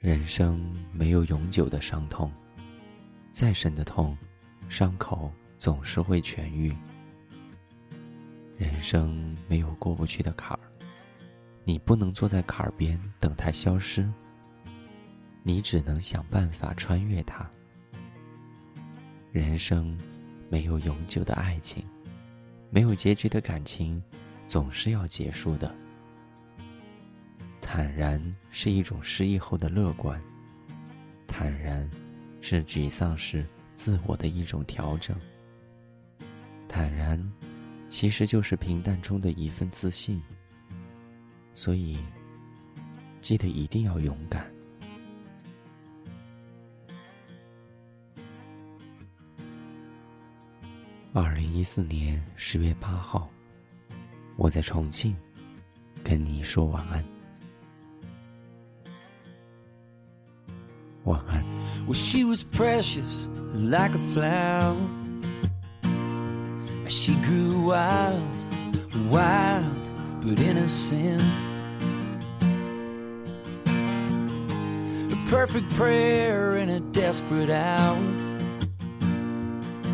人生没有永久的伤痛，再深的痛，伤口总是会痊愈。人生没有过不去的坎儿，你不能坐在坎儿边等它消失，你只能想办法穿越它。人生没有永久的爱情，没有结局的感情，总是要结束的。坦然是一种失意后的乐观，坦然是沮丧时自我的一种调整，坦然其实就是平淡中的一份自信。所以，记得一定要勇敢。二零一四年十月八号，我在重庆跟你说晚安。晚安。Well, she was precious like a flower. She grew wild, wild, but innocent. A perfect prayer in a desperate hour.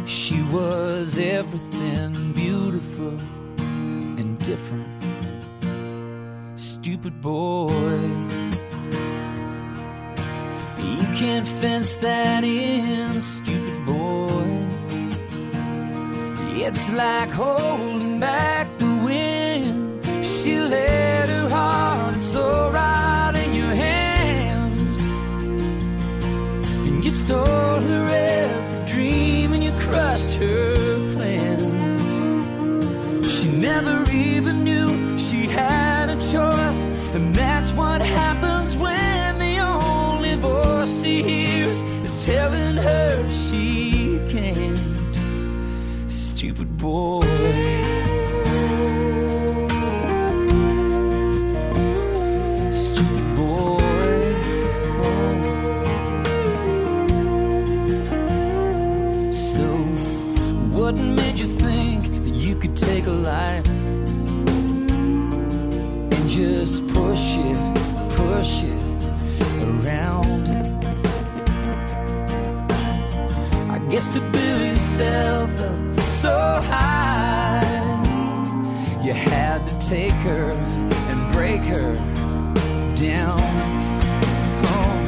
She was everything beautiful and different. Stupid boy. Can't fence that in, stupid boy. It's like holding back the wind. She let her heart and soul right in your hands. And you stole her every dream and you crushed her plans. She never even knew she had a choice. And that's what happens she hears is telling her she can't. Stupid boy. Stupid boy. So, what made you think that you could take a life and just push it, push it I guess to build yourself up so high, you had to take her and break her down. Oh.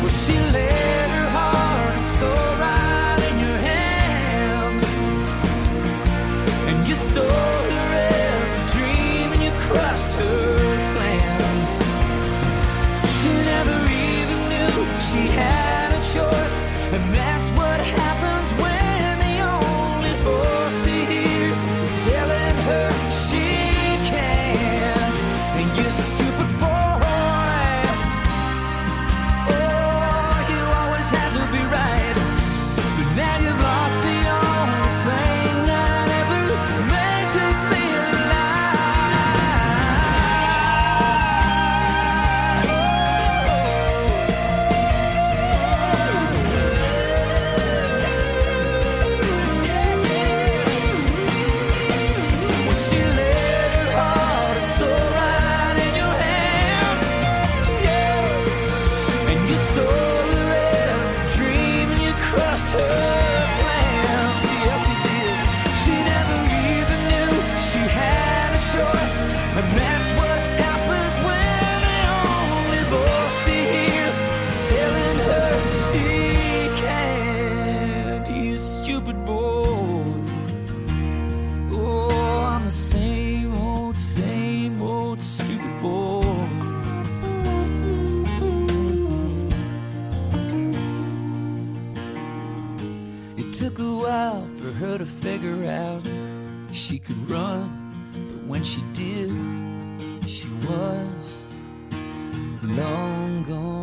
Well, she let her heart and soul right in your hands, and you stole her crushed out she could run, but when she did, she was long gone,